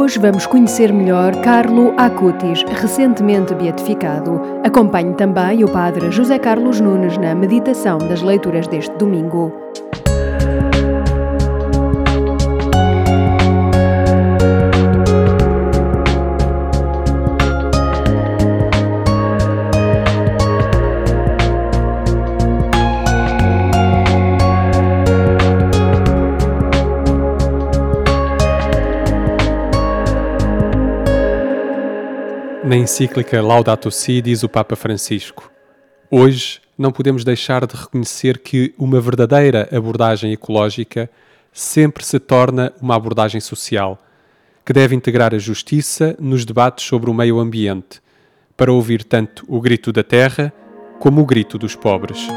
Hoje vamos conhecer melhor Carlo Acutis, recentemente beatificado. Acompanhe também o Padre José Carlos Nunes na meditação das leituras deste domingo. Na encíclica Laudato Si diz o Papa Francisco: Hoje não podemos deixar de reconhecer que uma verdadeira abordagem ecológica sempre se torna uma abordagem social, que deve integrar a justiça nos debates sobre o meio ambiente, para ouvir tanto o grito da terra como o grito dos pobres.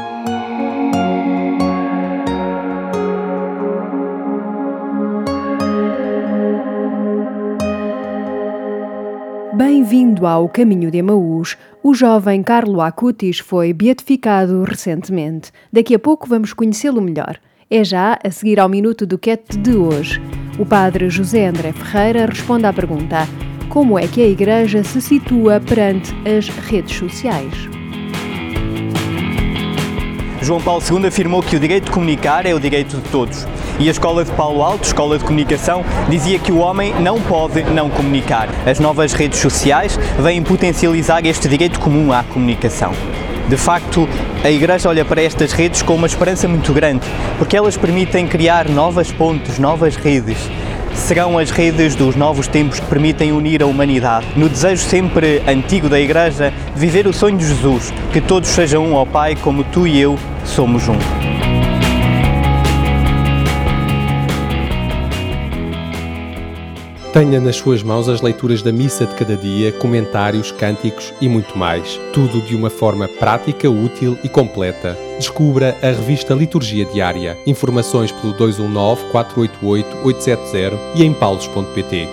Bem-vindo ao Caminho de Emaús. O jovem Carlo Acutis foi beatificado recentemente. Daqui a pouco vamos conhecê-lo melhor. É já a seguir ao minuto do Cat de hoje. O padre José André Ferreira responde à pergunta: Como é que a Igreja se situa perante as redes sociais? João Paulo II afirmou que o direito de comunicar é o direito de todos. E a Escola de Paulo Alto, Escola de Comunicação, dizia que o homem não pode não comunicar. As novas redes sociais vêm potencializar este direito comum à comunicação. De facto, a Igreja olha para estas redes com uma esperança muito grande, porque elas permitem criar novas pontes, novas redes. Serão as redes dos novos tempos que permitem unir a humanidade, no desejo sempre antigo da Igreja viver o sonho de Jesus, que todos sejam um ao Pai, como tu e eu somos um. Tenha nas suas mãos as leituras da missa de cada dia, comentários, cânticos e muito mais. Tudo de uma forma prática, útil e completa. Descubra a revista Liturgia Diária. Informações pelo 219 488 870 e em paulos.pt.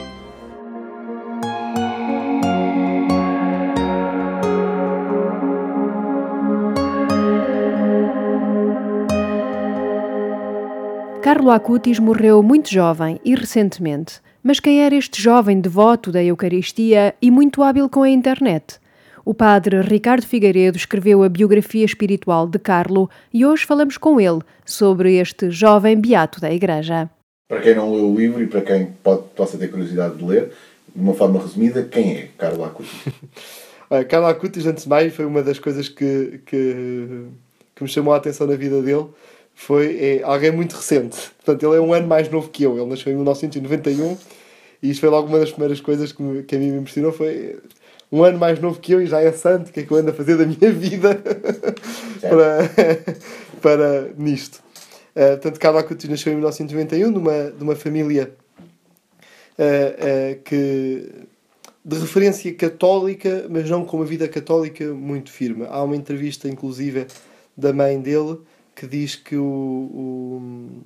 Carlo Acutis morreu muito jovem e recentemente. Mas quem era este jovem devoto da Eucaristia e muito hábil com a internet? O padre Ricardo Figueiredo escreveu a biografia espiritual de Carlo e hoje falamos com ele sobre este jovem beato da Igreja. Para quem não leu o livro e para quem pode, possa ter curiosidade de ler, de uma forma resumida, quem é Carlo Acutis? Carlo Acutis, antes de mais, foi uma das coisas que, que, que me chamou a atenção na vida dele foi é, alguém muito recente. Portanto, ele é um ano mais novo que eu. Ele nasceu em 1991 e isto foi logo uma das primeiras coisas que, me, que a mim me impressionou. Foi um ano mais novo que eu e já é santo. O que é que eu ando a fazer da minha vida para, para nisto? Uh, portanto, Carlos Acutis nasceu em 1991 numa, de uma família uh, uh, que de referência católica, mas não com uma vida católica muito firme. Há uma entrevista, inclusive, da mãe dele que diz que, o, o,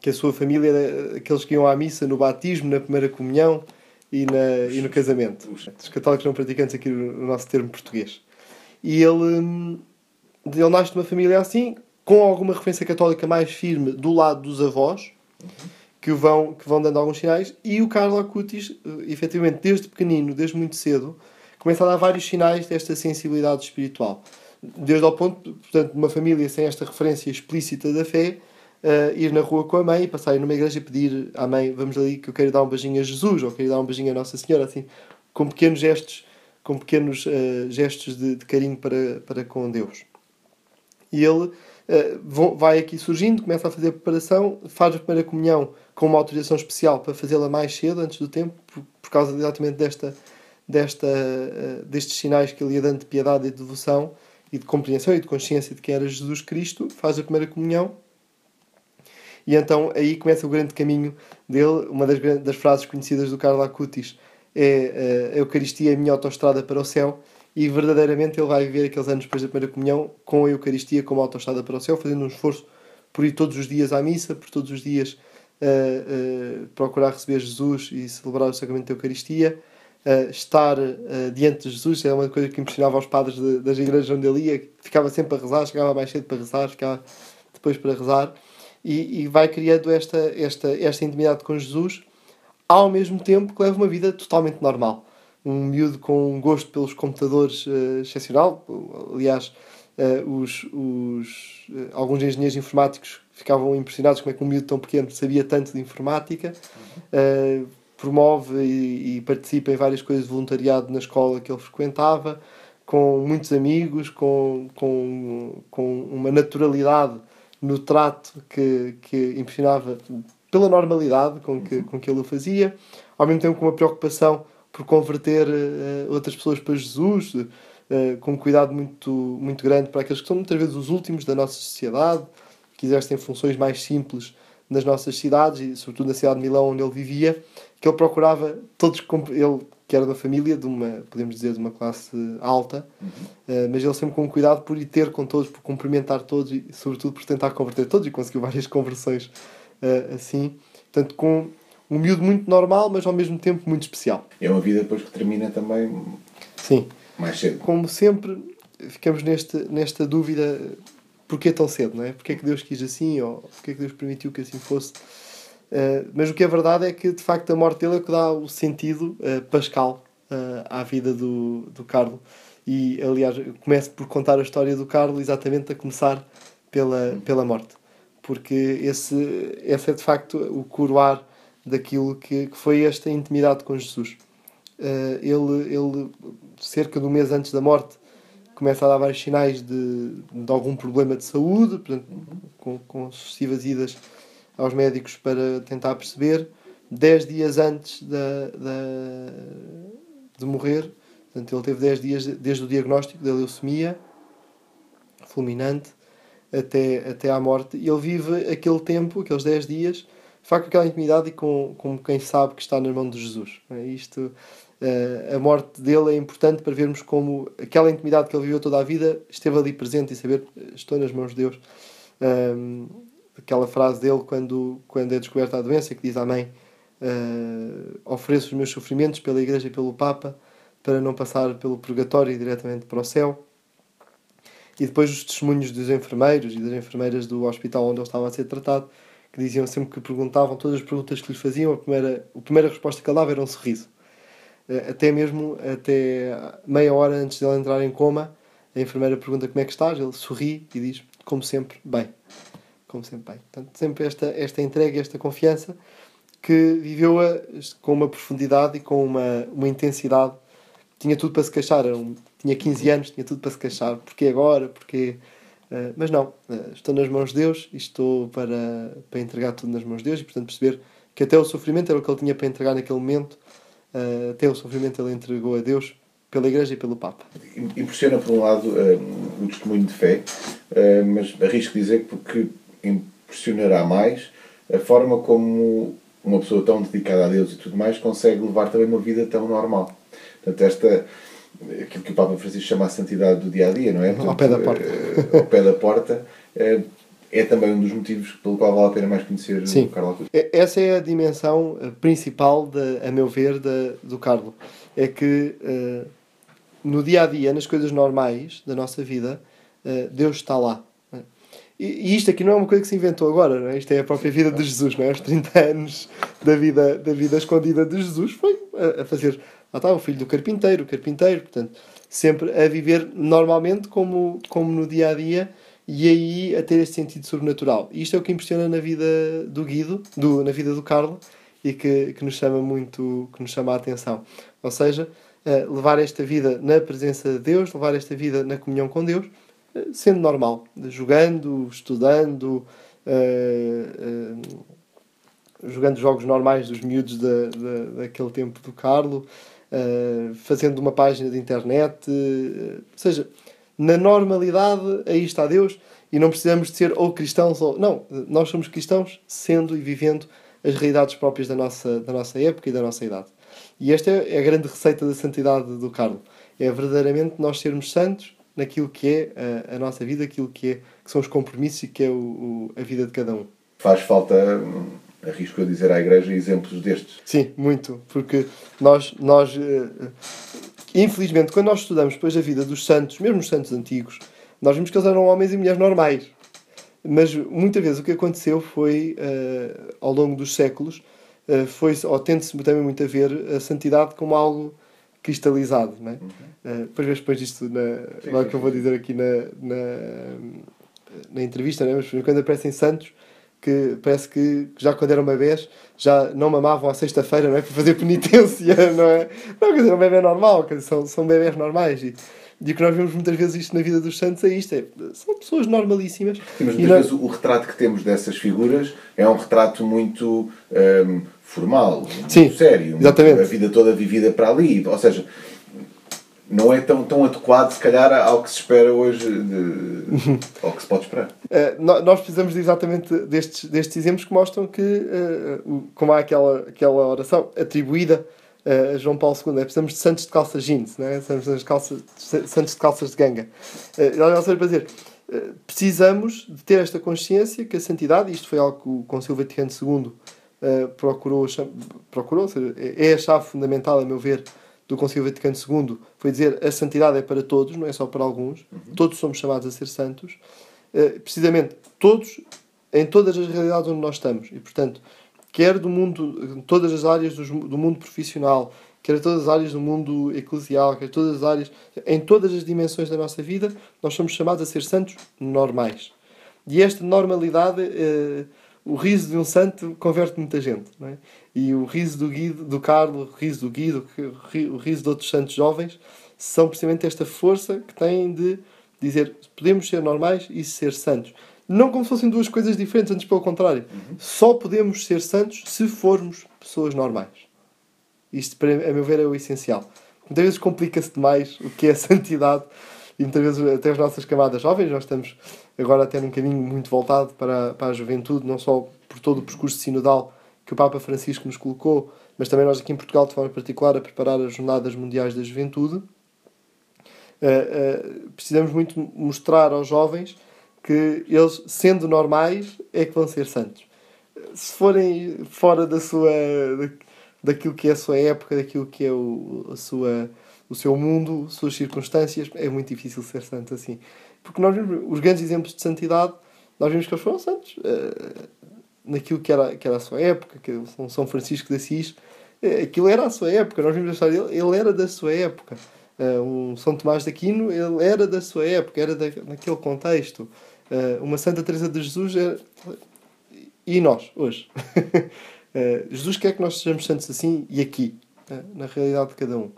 que a sua família era aqueles que iam à missa no batismo, na primeira comunhão e, na, e no casamento. Os católicos não praticantes aqui no nosso termo português. E ele, ele nasce de uma família assim, com alguma referência católica mais firme do lado dos avós, que vão, que vão dando alguns sinais, e o Carlo Acutis, efetivamente, desde pequenino, desde muito cedo, começa a dar vários sinais desta sensibilidade espiritual desde ao ponto, portanto, de uma família sem esta referência explícita da fé, uh, ir na rua com a mãe, passar numa igreja e pedir à mãe, vamos ali que eu quero dar um beijinho a Jesus, ou quero dar um beijinho a Nossa Senhora, assim, com pequenos gestos, com pequenos uh, gestos de, de, carinho para, para com Deus. E ele uh, vai aqui surgindo, começa a fazer a preparação, faz a primeira comunhão com uma autorização especial para fazê-la mais cedo, antes do tempo, por, por causa exatamente desta, desta, destes sinais que ele ia dando de piedade e de devoção, e de compreensão e de consciência de quem era Jesus Cristo, faz a primeira comunhão. E então aí começa o grande caminho dele. Uma das, das frases conhecidas do Carlo Acutis é eh, a Eucaristia é a minha autoestrada para o céu. E verdadeiramente ele vai viver aqueles anos depois da primeira comunhão com a Eucaristia como autoestrada para o céu, fazendo um esforço por ir todos os dias à missa, por todos os dias uh, uh, procurar receber Jesus e celebrar o sacramento da Eucaristia uh, estar uh, diante de Jesus é uma coisa que impressionava os padres de, das igrejas onde ele ia, ficava sempre a rezar, chegava mais cedo para rezar, ficava depois para rezar, e, e vai criando esta, esta, esta intimidade com Jesus, ao mesmo tempo que leva uma vida totalmente normal. Um miúdo com um gosto pelos computadores uh, excepcional. Aliás, uh, os, os, uh, alguns engenheiros informáticos ficavam impressionados como é que um miúdo tão pequeno sabia tanto de informática. Promove e, e participa em várias coisas de voluntariado na escola que ele frequentava, com muitos amigos, com, com, com uma naturalidade no trato que, que impressionava pela normalidade com que, com que ele o fazia, ao mesmo tempo com uma preocupação por converter uh, outras pessoas para Jesus, uh, com um cuidado muito, muito grande para aqueles que são muitas vezes os últimos da nossa sociedade, que exercem funções mais simples nas nossas cidades e sobretudo na cidade de Milão onde ele vivia, que ele procurava todos ele que era da família de uma podemos dizer de uma classe alta, uhum. uh, mas ele sempre com cuidado por ir ter com todos, por cumprimentar todos e sobretudo por tentar converter todos e conseguiu várias conversões uh, assim, portanto com um miúdo muito normal, mas ao mesmo tempo muito especial. É uma vida depois que termina também Sim. mais cedo. Como sempre, ficamos neste, nesta dúvida porquê tão cedo, não é? Porquê é que Deus quis assim ou porquê é que Deus permitiu que assim fosse? Uh, mas o que é verdade é que de facto a morte dele é que dá o sentido uh, pascal uh, à vida do, do Carlo. E aliás, começo por contar a história do Carlo exatamente a começar pela, pela morte, porque esse, esse é de facto o coroar daquilo que, que foi esta intimidade com Jesus. Ele, ele, cerca de um mês antes da morte, começa a dar vários sinais de, de algum problema de saúde, portanto, com, com sucessivas idas aos médicos para tentar perceber. Dez dias antes da, de morrer, portanto, ele teve dez dias desde o diagnóstico da leucemia fulminante até, até à morte, e ele vive aquele tempo, aqueles dez dias, de facto aquela intimidade e com, com quem sabe que está na mão de Jesus. É? Isto, uh, a morte dele é importante para vermos como aquela intimidade que ele viveu toda a vida esteve ali presente e saber estou nas mãos de Deus. Um, aquela frase dele quando, quando é descoberta a doença que diz à mãe uh, ofereço os meus sofrimentos pela igreja e pelo Papa para não passar pelo purgatório e diretamente para o céu e depois os testemunhos dos enfermeiros e das enfermeiras do hospital onde ele estava a ser tratado que diziam sempre que perguntavam todas as perguntas que lhes faziam, a primeira, a primeira resposta que ele dava era um sorriso. Eh, até mesmo, até meia hora antes de ele entrar em coma, a enfermeira pergunta como é que estás, ele sorri e diz, como sempre, bem. Como bem. Portanto, sempre esta, esta entrega, esta confiança, que viveu-a com uma profundidade e com uma, uma intensidade. Tinha tudo para se queixar, um, tinha 15 anos, tinha tudo para se queixar. Porquê agora? Porquê eh, mas não, uh, estou nas mãos de Deus e estou para, para entregar tudo nas mãos de Deus e, portanto, perceber que até o sofrimento era o que ele tinha para entregar naquele momento, uh, até o sofrimento ele entregou a Deus pela Igreja e pelo Papa. Impressiona, por um lado, o testemunho de fé, mas arrisco dizer que porque impressionará mais a forma como uma pessoa tão dedicada a Deus e tudo mais consegue levar também uma vida tão normal. Portanto, esta aquilo que o Papa Francisco chama a santidade do dia a dia, não é? Portanto, ao pé da porta. Eh, ao pé da porta. É, é também um dos motivos pelo qual vale a pena mais conhecer Sim. o Carlo Essa é a dimensão eh, principal, de, a meu ver, de, do Carlo. É que uh, no dia a dia, nas coisas normais da nossa vida, Deus está lá. E, isto aqui não é uma coisa que se inventou agora, não é? Isto é a própria vida de Jesus, não é? Os 30 anos da vida, da vida escondida de Jesus foi a, a fazer está o filho do carpinteiro, o carpinteiro, portanto, sempre a viver normalmente como, como no dia a dia e aí a ter esse sentido sobrenatural. Isto é o que impressiona na vida do Guido, do, na vida do Carlo e que, que nos chama muito, que nos chama a atenção. Ou seja, uh, levar esta vida na presença de Deus, levar esta vida na comunhão com Deus, sendo normal, jogando, estudando, uh, jogando jogos normais dos miúdos da, da, daquele tempo do Carlo, uh, fazendo uma página de internet, uh, ou seja, na normalidade aí está Deus e não precisamos de ser ou cristãos ou. Não, nós somos cristãos sendo e vivendo as realidades próprias da nossa, da nossa época e da nossa idade. E esta é a grande receita da santidade do Carlos. É verdadeiramente nós sermos santos naquilo que é a, a nossa vida, aquilo que, é, que são os compromissos e que é o, o, a vida de cada um. Faz falta hum, arrisco a dizer à Igreja, exemplos destes. Sim, muito, porque nós, nós eh, infelizmente, quando nós estudamos depois a vida dos santos, mesmo os santos antigos, nós vimos que eles eram homens e mulheres normais. Mas muitas vezes o que aconteceu foi, uh, ao longo dos séculos, foi ou tende-se também muito a ver a santidade como algo cristalizado, não é? Uhum. Uh, depois depois disto na, sim, que eu vou dizer aqui na, na, na entrevista, né? mas quando aparecem santos que parece que já quando eram bebés já não mamavam à sexta-feira, não é? Para fazer penitência, não é? Não, quer dizer, um bebê normal, quer dizer, são, são bebés normais. E, e o que nós vemos muitas vezes isto na vida dos santos é isto: é, são pessoas normalíssimas. Sim, mas muitas nós... vezes o retrato que temos dessas figuras é um retrato muito um, formal, muito Sim, sério, exatamente. Muito, a vida toda vivida para ali. Ou seja, não é tão, tão adequado, se calhar, ao que se espera hoje, de, ao que se pode esperar. Uh, nós precisamos de exatamente destes, destes exemplos que mostram que, uh, como há aquela, aquela oração atribuída uh, a João Paulo II, é, precisamos de santos de calça jeans, né? precisamos de calças, santos de calças de ganga. Uh, ou seja, para dizer, precisamos de ter esta consciência que a santidade, isto foi algo que o Concílio Vaticano II procurou, procurou, ou seja, é, é a chave fundamental, a meu ver, do Concílio Vaticano II foi dizer a santidade é para todos, não é só para alguns. Uhum. Todos somos chamados a ser santos. Uh, precisamente todos, em todas as realidades onde nós estamos. E, portanto, quer do mundo, todas as áreas do, do mundo profissional, quer todas as áreas do mundo eclesial, quer todas as áreas, em todas as dimensões da nossa vida, nós somos chamados a ser santos normais. E esta normalidade, uh, o riso de um santo converte muita gente. Não é? e o riso do Guido, do Carlos, o riso do Guido, o riso de outros santos jovens, são precisamente esta força que têm de dizer podemos ser normais e ser santos. Não como se fossem duas coisas diferentes, antes pelo contrário. Uhum. Só podemos ser santos se formos pessoas normais. Isto, para, a meu ver, é o essencial. Muitas vezes complica-se demais o que é santidade e muitas vezes até as nossas camadas jovens, nós estamos agora até num caminho muito voltado para, para a juventude, não só por todo o percurso sinodal, que o Papa Francisco nos colocou, mas também nós aqui em Portugal, de forma particular, a preparar as Jornadas Mundiais da Juventude, uh, uh, precisamos muito mostrar aos jovens que eles, sendo normais, é que vão ser santos. Se forem fora da sua, daquilo que é a sua época, daquilo que é o, a sua, o seu mundo, suas circunstâncias, é muito difícil ser santo assim. Porque nós vemos os grandes exemplos de santidade, nós vimos que eles foram santos. Uh, naquilo que era, que era a sua época, que é São Francisco de Assis, é, aquilo era a sua época, nós vimos a história dele, ele era da sua época. Uh, um São Tomás de Aquino, ele era da sua época, era da, naquele contexto. Uh, uma Santa Teresa de Jesus era... E nós, hoje? uh, Jesus quer que nós sejamos santos assim e aqui, na realidade de cada um.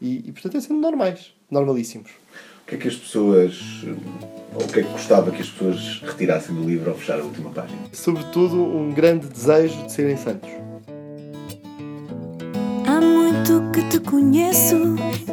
E, e portanto é sendo normais, normalíssimos. O que é que as pessoas ou o que é que gostava que as pessoas retirassem do livro ao fechar a última página? Sobretudo, um grande desejo de serem santos. Muito que te conheço,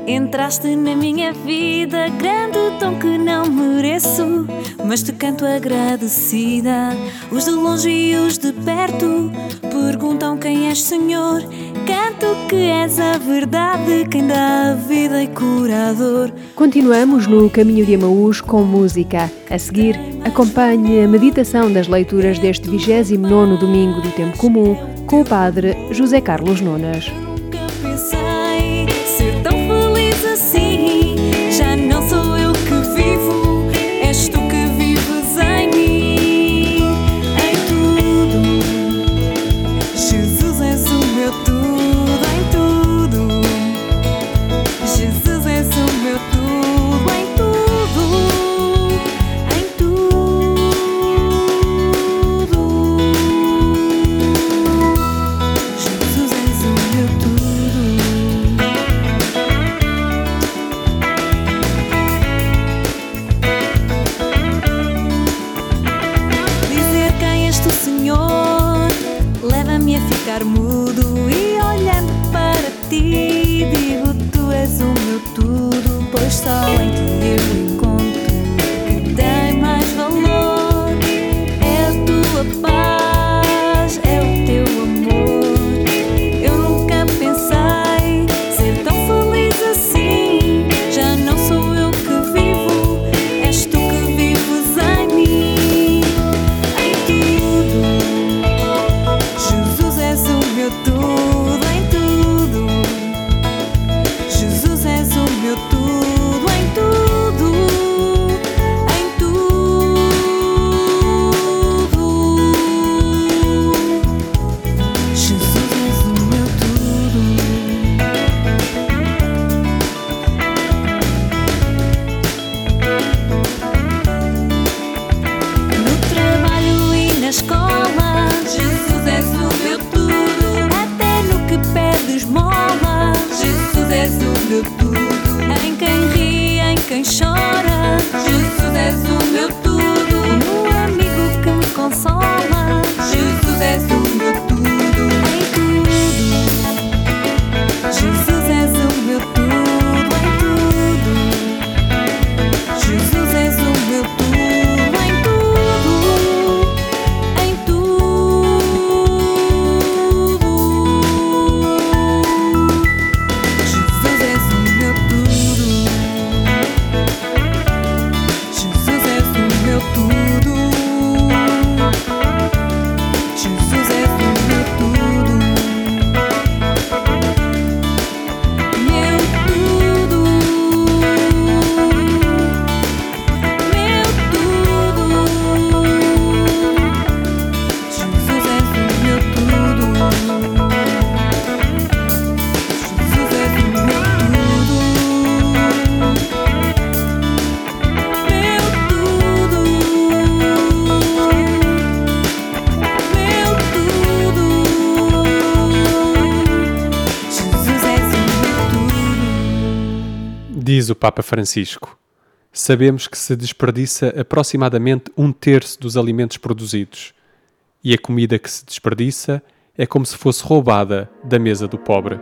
entraste na minha vida, grande tom que não mereço, mas te canto agradecida. Os de longe e os de perto perguntam quem és, Senhor. Canto que és a verdade, quem dá a vida e curador. Continuamos no caminho de Emaús com música. A seguir, acompanhe a meditação das leituras deste 29 domingo do Tempo Comum com o Padre José Carlos Nonas. em quem ri, em quem chora. Diz o Papa Francisco: Sabemos que se desperdiça aproximadamente um terço dos alimentos produzidos, e a comida que se desperdiça é como se fosse roubada da mesa do pobre.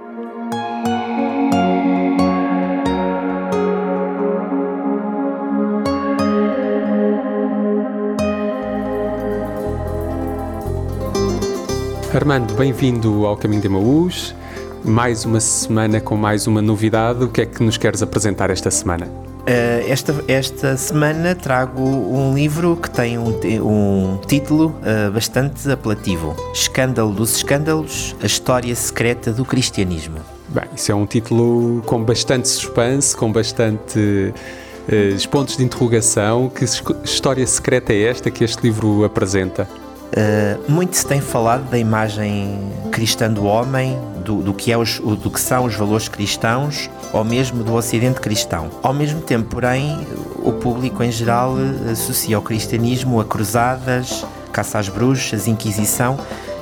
Armando, bem-vindo ao Caminho de Emaús. Mais uma semana com mais uma novidade. O que é que nos queres apresentar esta semana? Uh, esta, esta semana trago um livro que tem um, um título uh, bastante apelativo: Escândalo dos Escândalos A História Secreta do Cristianismo. Bem, isso é um título com bastante suspense, com bastante eh, pontos de interrogação. Que história secreta é esta que este livro apresenta? Uh, muito se tem falado da imagem cristã do homem, do, do que é os, do que são os valores cristãos, ou mesmo do Ocidente cristão. Ao mesmo tempo, porém, o público em geral eh, associa o cristianismo a cruzadas, caça às bruxas, Inquisição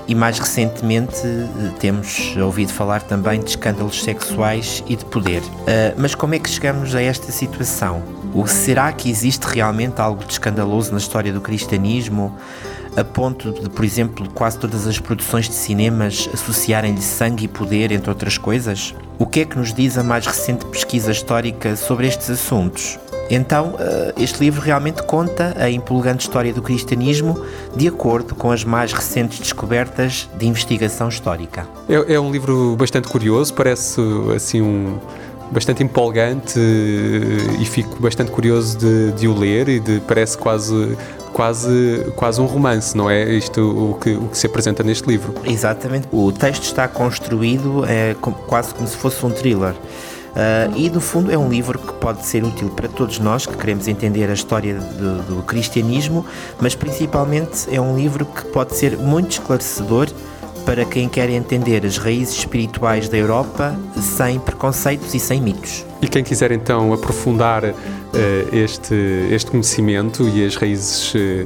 e mais recentemente eh, temos ouvido falar também de escândalos sexuais e de poder. Uh, mas como é que chegamos a esta situação? O será que existe realmente algo de escandaloso na história do cristianismo? a ponto de, por exemplo, quase todas as produções de cinemas associarem-lhe sangue e poder, entre outras coisas? O que é que nos diz a mais recente pesquisa histórica sobre estes assuntos? Então, eh, este livro realmente conta a empolgante história do cristianismo de acordo com as mais recentes descobertas de investigação histórica. É, é um livro bastante curioso, parece assim um bastante empolgante eh, e fico bastante curioso de, de o ler e de parece quase quase quase um romance, não é? Isto o que o que se apresenta neste livro. Exatamente. O texto está construído é, quase como se fosse um thriller. Ah, e, no fundo, é um livro que pode ser útil para todos nós que queremos entender a história do, do cristianismo, mas principalmente é um livro que pode ser muito esclarecedor para quem quer entender as raízes espirituais da Europa sem preconceitos e sem mitos. E quem quiser então aprofundar eh, este, este conhecimento e as raízes eh,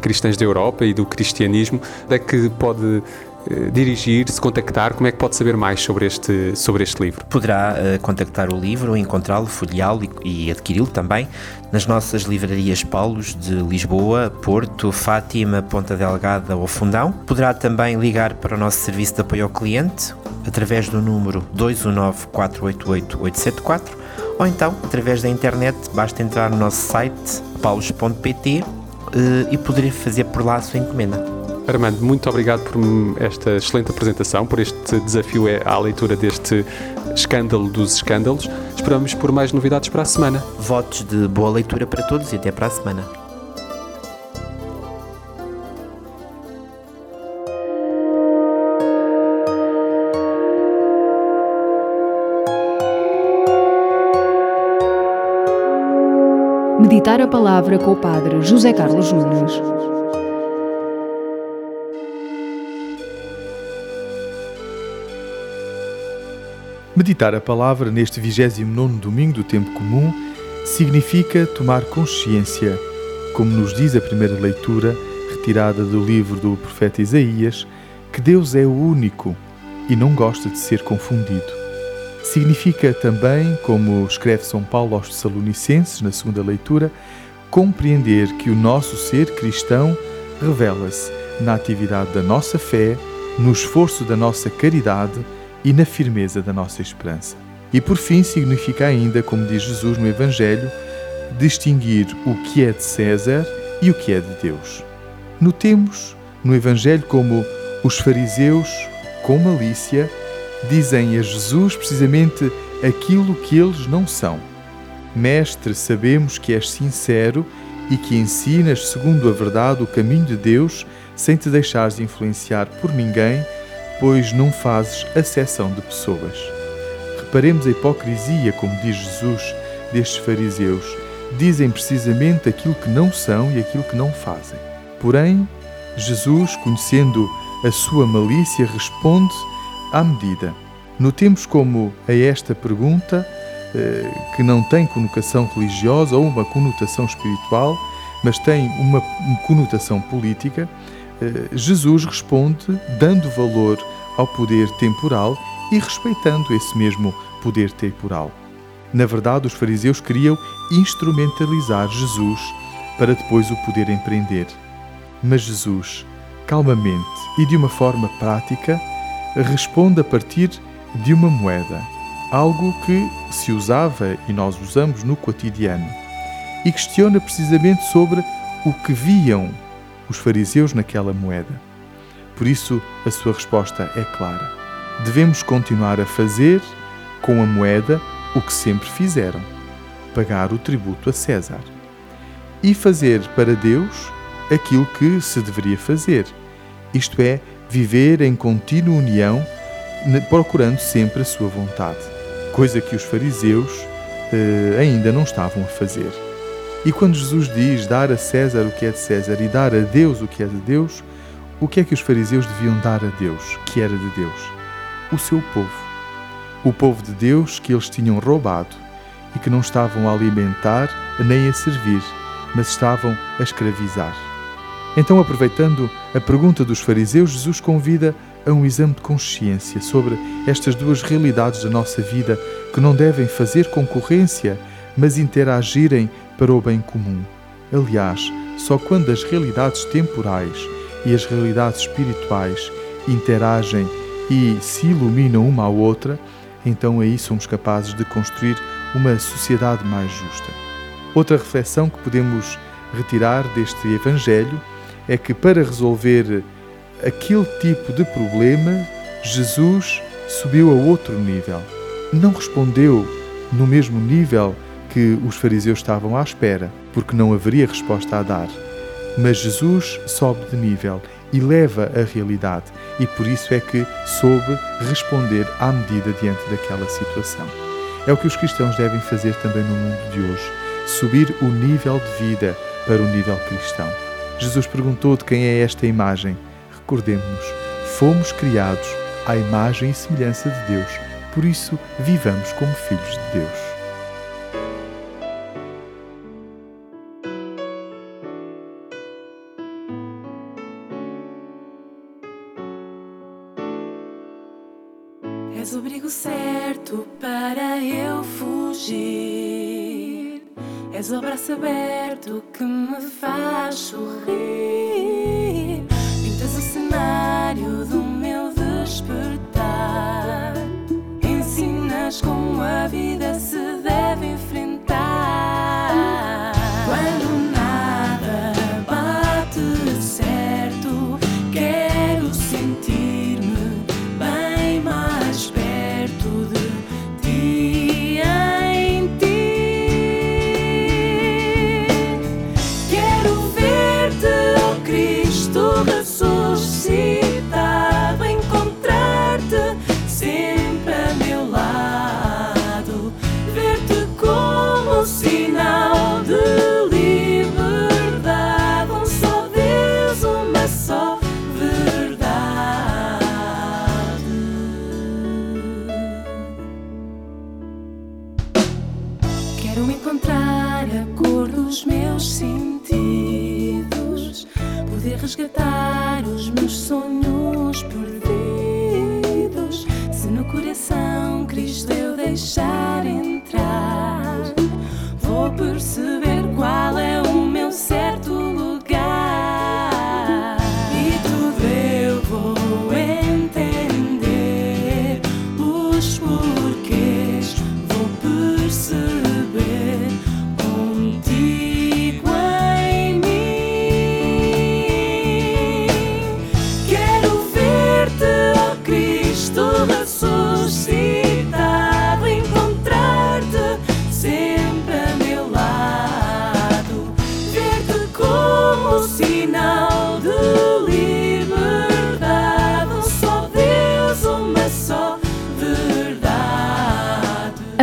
cristãs da Europa e do cristianismo, é que pode eh, dirigir-se, contactar, como é que pode saber mais sobre este, sobre este livro? Poderá eh, contactar o livro, encontrá-lo, folheá-lo e, e adquiri-lo também nas nossas livrarias Paulos de Lisboa, Porto, Fátima, Ponta Delgada ou Fundão. Poderá também ligar para o nosso serviço de apoio ao cliente através do número 219 488 874 ou então através da internet, basta entrar no nosso site paulos.pt eh, e poder fazer por lá a sua encomenda. Armando, muito obrigado por esta excelente apresentação, por este desafio é à leitura deste escândalo dos escândalos. Esperamos por mais novidades para a semana. Votos de boa leitura para todos e até para a semana. Meditar a palavra com o Padre José Carlos Nunes. Meditar a palavra neste 29 domingo do tempo comum significa tomar consciência, como nos diz a primeira leitura, retirada do livro do profeta Isaías, que Deus é o único e não gosta de ser confundido. Significa também, como escreve São Paulo aos Tessalonicenses na segunda leitura, compreender que o nosso ser cristão revela-se na atividade da nossa fé, no esforço da nossa caridade e na firmeza da nossa esperança. E por fim, significa ainda, como diz Jesus no Evangelho, distinguir o que é de César e o que é de Deus. Notemos no Evangelho como os fariseus, com malícia, dizem a Jesus precisamente aquilo que eles não são. Mestre, sabemos que és sincero e que ensinas segundo a verdade o caminho de Deus sem te deixares influenciar por ninguém, pois não fazes acessão de pessoas. Reparemos a hipocrisia, como diz Jesus, destes fariseus. Dizem precisamente aquilo que não são e aquilo que não fazem. Porém, Jesus, conhecendo a sua malícia, responde à medida. Notemos como a esta pergunta, eh, que não tem conotação religiosa ou uma conotação espiritual, mas tem uma conotação política, Jesus responde dando valor ao poder temporal e respeitando esse mesmo poder temporal. Na verdade, os fariseus queriam instrumentalizar Jesus para depois o poder empreender. Mas Jesus, calmamente e de uma forma prática, responde a partir de uma moeda, algo que se usava e nós usamos no cotidiano, e questiona precisamente sobre o que viam os fariseus naquela moeda. Por isso, a sua resposta é clara. Devemos continuar a fazer com a moeda o que sempre fizeram: pagar o tributo a César. E fazer para Deus aquilo que se deveria fazer, isto é, viver em contínua união, procurando sempre a sua vontade, coisa que os fariseus eh, ainda não estavam a fazer. E quando Jesus diz dar a César o que é de César e dar a Deus o que é de Deus, o que é que os fariseus deviam dar a Deus, que era de Deus? O seu povo. O povo de Deus que eles tinham roubado e que não estavam a alimentar nem a servir, mas estavam a escravizar. Então, aproveitando a pergunta dos fariseus, Jesus convida a um exame de consciência sobre estas duas realidades da nossa vida que não devem fazer concorrência, mas interagirem para o bem comum. Aliás, só quando as realidades temporais e as realidades espirituais interagem e se iluminam uma à outra, então aí somos capazes de construir uma sociedade mais justa. Outra reflexão que podemos retirar deste Evangelho é que para resolver aquele tipo de problema, Jesus subiu a outro nível. Não respondeu no mesmo nível que os fariseus estavam à espera, porque não haveria resposta a dar. Mas Jesus sobe de nível e leva a realidade, e por isso é que soube responder à medida diante daquela situação. É o que os cristãos devem fazer também no mundo de hoje: subir o nível de vida para o nível cristão. Jesus perguntou de quem é esta imagem. Recordemos-nos, fomos criados à imagem e semelhança de Deus, por isso vivamos como filhos de Deus. És o abrigo certo para eu fugir. És o abraço aberto que me faz sorrir. Pintas o cenário do meu despertar.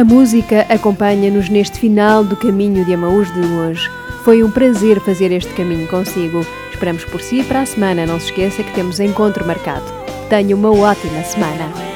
A música acompanha-nos neste final do caminho de Amaús de hoje. Foi um prazer fazer este caminho consigo. Esperamos por si para a semana. Não se esqueça que temos encontro marcado. Tenha uma ótima semana.